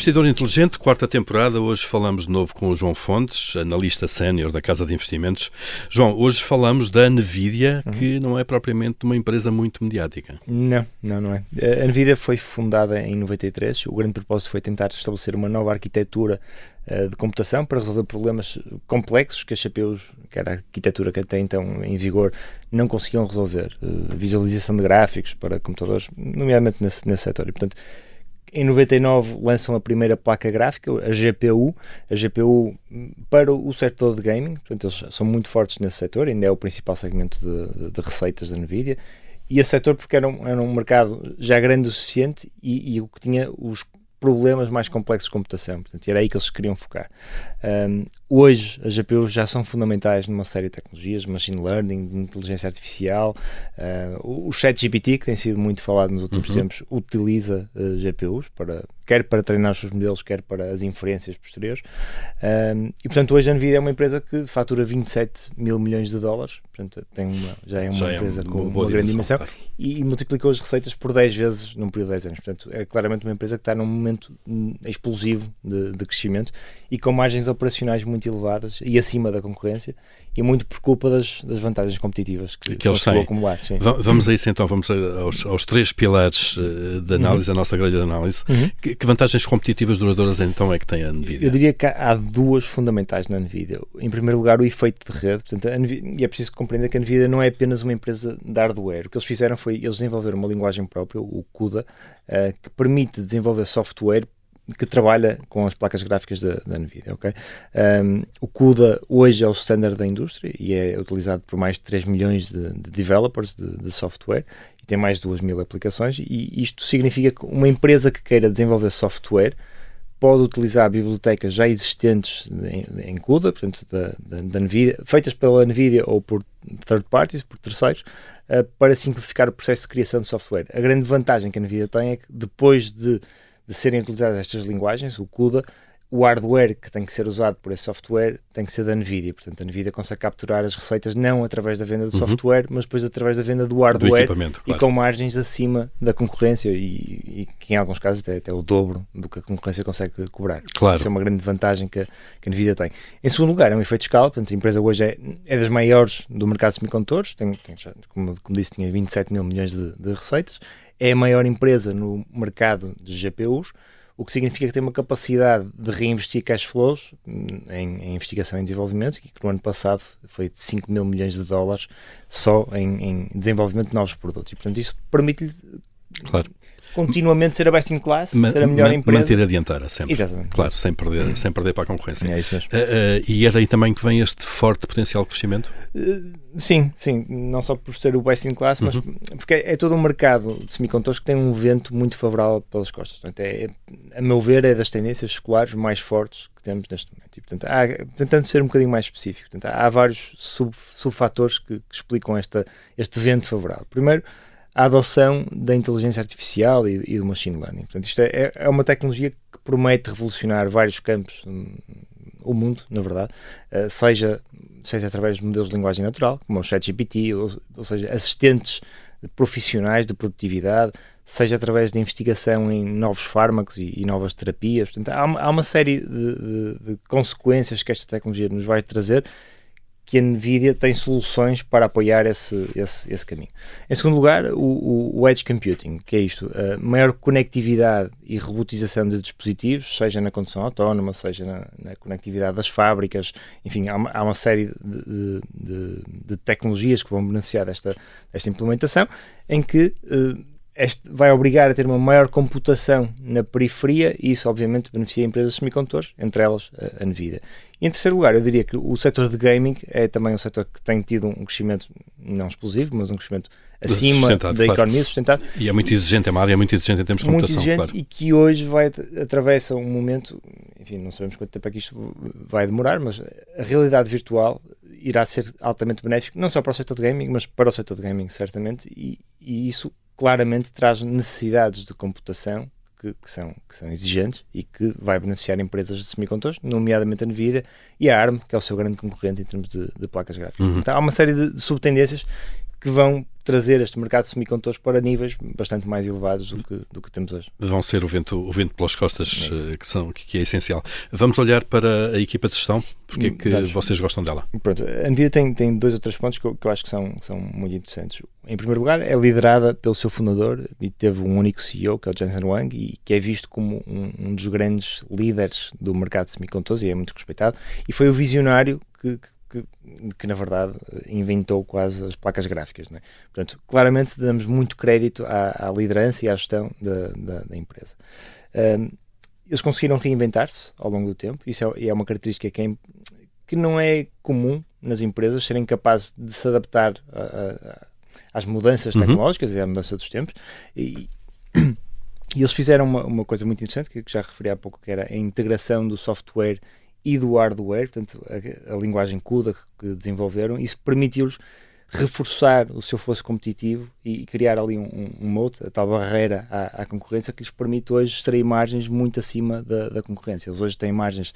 Investidor Inteligente, quarta temporada. Hoje falamos de novo com o João Fontes, analista sénior da Casa de Investimentos. João, hoje falamos da Nvidia, uhum. que não é propriamente uma empresa muito mediática. Não, não, não é. A Nvidia foi fundada em 93. O grande propósito foi tentar estabelecer uma nova arquitetura uh, de computação para resolver problemas complexos que as CPUs, que era a arquitetura que até então em vigor, não conseguiam resolver. Uh, visualização de gráficos para computadores, nomeadamente nesse, nesse setor. E, portanto, em 99 lançam a primeira placa gráfica, a GPU, a GPU para o setor de gaming, portanto eles são muito fortes nesse setor, ainda é o principal segmento de, de receitas da Nvidia, e esse setor porque era um, era um mercado já grande o suficiente e, e o que tinha os problemas mais complexos de computação. Portanto, era aí que eles queriam focar. Um, hoje, as GPUs já são fundamentais numa série de tecnologias, machine learning, inteligência artificial. Uh, o ChatGPT, que tem sido muito falado nos últimos uhum. tempos, utiliza uh, GPUs para quer para treinar os seus modelos, quer para as inferências posteriores. Um, e, portanto, hoje a NVIDIA é uma empresa que fatura 27 mil milhões de dólares, portanto, tem uma, já é uma já empresa é uma, com uma, grande dimensão, claro. e, e, multiplicou as receitas por 10 vezes num período de 10 anos. Portanto, é claramente uma empresa que está num momento hum, explosivo de, de crescimento e com margens operacionais muito elevadas e acima da concorrência e muito por culpa das, das vantagens competitivas que, que eles têm. acumular. Sim. Vamos a isso então, vamos aos, aos três pilares uh, de análise, uhum. a nossa grelha de análise. Uhum. Que, que, vantagens competitivas duradouras então é que tem a NVIDIA? Eu diria que há duas fundamentais na NVIDIA. Em primeiro lugar, o efeito de rede. Portanto, NVIDIA, e é preciso compreender que a NVIDIA não é apenas uma empresa de hardware. O que eles fizeram foi, eles desenvolveram uma linguagem própria, o CUDA, uh, que permite desenvolver software que trabalha com as placas gráficas da, da NVIDIA. Okay? Um, o CUDA hoje é o standard da indústria e é utilizado por mais de 3 milhões de, de developers de, de, software e tem mais de 2 mil aplicações. E isto significa que uma empresa que queira desenvolver software pode utilizar bibliotecas já existentes em, em CUDA, portanto, da, da, da, NVIDIA, feitas pela NVIDIA ou por third parties, por terceiros, uh, para simplificar o processo de criação de software. A grande vantagem que a NVIDIA tem é que depois de de serem utilizadas estas linguagens, o CUDA, o hardware que tem que ser usado por esse software tem que ser da NVIDIA. Portanto, a NVIDIA consegue capturar as receitas não através da venda do uhum. software, mas depois através da venda do hardware do claro. e com margens acima da concorrência e, e que em alguns casos até, até o dobro do que a concorrência consegue cobrar. Claro. Isso é uma grande vantagem que a, que a NVIDIA tem. Em segundo lugar, é um efeito de escala. Portanto, a empresa hoje é, é das maiores do mercado de semicondutores. Tem, tem como, como, disse, tinha 27 mil milhões de, de receitas. É a maior empresa no mercado de GPUs o que significa que tem uma capacidade de reinvestir cash flows em, em investigação e desenvolvimento, que no ano passado foi de 5 mil milhões de dólares só em, em desenvolvimento de novos produtos. E, portanto, isso permite-lhe claro continuamente ser a best in class, Ma ser a melhor empresa. Manter a dianteira sempre. Exatamente. Claro, sem perder, sem perder para a concorrência. É isso mesmo. Uh, uh, e é daí também que vem este forte potencial de crescimento? Uh, sim, sim. Não só por ser o best in class, mas uhum. porque é, é, todo um mercado de semicondutores que tem um vento muito favorável pelas costas. Portanto, é, é, a meu ver, é das tendências escolares mais fortes que temos neste momento. E, portanto, há, tentando ser um bocadinho mais específico, portanto, há, há vários sub, subfatores que, que explicam esta, este vento favorável. Primeiro, a adoção da inteligência artificial e, e do machine learning. Portanto, isto é, é uma tecnologia que promete revolucionar vários campos, hum, o mundo, na verdade, uh, seja, seja através de modelos de linguagem natural, como o ChatGPT, ou, ou seja, assistentes profissionais de produtividade, seja através de investigação em novos fármacos e, e novas terapias. Portanto, há, há uma série de, de, de, consequências que esta tecnologia nos vai trazer que a NVIDIA tem soluções para apoiar esse, esse, esse caminho. Em segundo lugar, o, o, Edge Computing, que é isto, a maior conectividade e robotização de dispositivos, seja na condução autónoma, seja na, na conectividade das fábricas, enfim, há uma, há uma série de, de, de, tecnologias que vão beneficiar desta, desta implementação, em que uh, este vai obrigar a ter uma maior computação na periferia e isso obviamente beneficia empresas semicondutores, entre elas a Nvidia. E em terceiro lugar, eu diria que o setor de gaming é também um setor que tem tido um crescimento não explosivo, mas um crescimento acima da claro. economia sustentado. E é muito exigente, é uma área muito exigente em termos de computação, muito claro. E que hoje vai atravessa um momento, enfim, não sabemos quanto tempo é que isto vai demorar, mas a realidade virtual irá ser altamente benéfico, não só para o setor de gaming, mas para o setor de gaming, certamente, e, e isso claramente traz necessidades de computação que, que, são, que são exigentes e que vai beneficiar empresas de semicondutores, nomeadamente a NVIDIA e a ARM, que é o seu grande concorrente em termos de, de placas gráficas. Uhum. Então, há uma série de, de subtendências que vão trazer este mercado de semicondutores para níveis bastante mais elevados do que, do que temos hoje. Vão ser o vento, o vento pelas costas, é que, são, que é essencial. Vamos olhar para a equipa de gestão, porque é que Vamos. vocês gostam dela? Pronto, a Nvidia tem, tem dois ou três pontos que eu, que eu acho que são, são muito interessantes. Em primeiro lugar, é liderada pelo seu fundador e teve um único CEO, que é o Jensen Huang, e que é visto como um, um dos grandes líderes do mercado de semicondutores e é muito respeitado. E foi o visionário que, que, que, na verdade inventou quase as placas gráficas. É? Portanto, claramente damos muito crédito à, à liderança e à gestão da, da, da empresa. Um, eles conseguiram reinventar-se ao longo do tempo, isso é, é uma característica que, é, que não é comum nas empresas serem capazes de se adaptar a, a, às mudanças uhum. tecnológicas e à mudança dos tempos. E, e eles fizeram uma, uma, coisa muito interessante que, que já referi há pouco, que era a integração do software e do hardware, portanto, a, a linguagem CUDA que desenvolveram, isso permitiu-lhes reforçar o seu fosso competitivo e, criar ali um, um, um mote, a tal barreira à, à, concorrência que lhes permite hoje extrair margens muito acima da, da concorrência. Eles hoje têm margens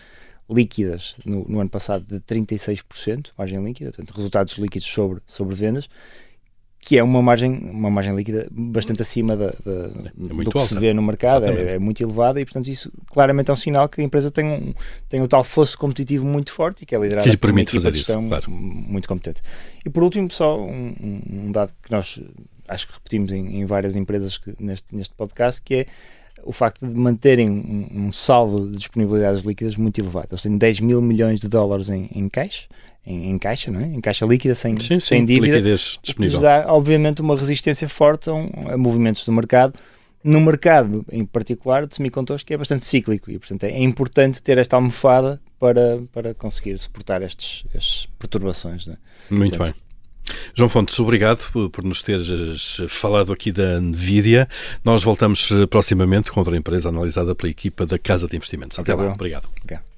líquidas no, no, ano passado de 36%, margem líquida, portanto, resultados líquidos sobre, sobre vendas, que é uma margem, uma margem líquida bastante acima da, da é do que alta. se vê no mercado, é, é, muito elevada e, portanto, isso claramente é um sinal que a empresa tem um, tem um tal fosso competitivo muito forte e que é liderada que lhe permite fazer isso, claro. muito competente. E por último, só um, um dado que nós acho que repetimos em, em várias empresas que, neste, neste podcast, que é o facto de manterem um, um saldo de disponibilidades líquidas muito elevado. Eles têm 10 mil milhões de dólares em, em cash, em, em, caixa, não é? em caixa líquida, sem, sim, sem sim, dívida, liquidez disponível. dá, obviamente, uma resistência forte a, a, movimentos do mercado, no mercado em particular de semicondutores, que é bastante cíclico e, portanto, é importante ter esta almofada para, para conseguir suportar estes, estas perturbações. É? Muito portanto, bem. João Fontes, obrigado por nos teres falado aqui da NVIDIA. Nós voltamos proximamente com outra empresa analisada pela equipa da Casa de Investimentos. Até, Até lá. Obrigado. obrigado.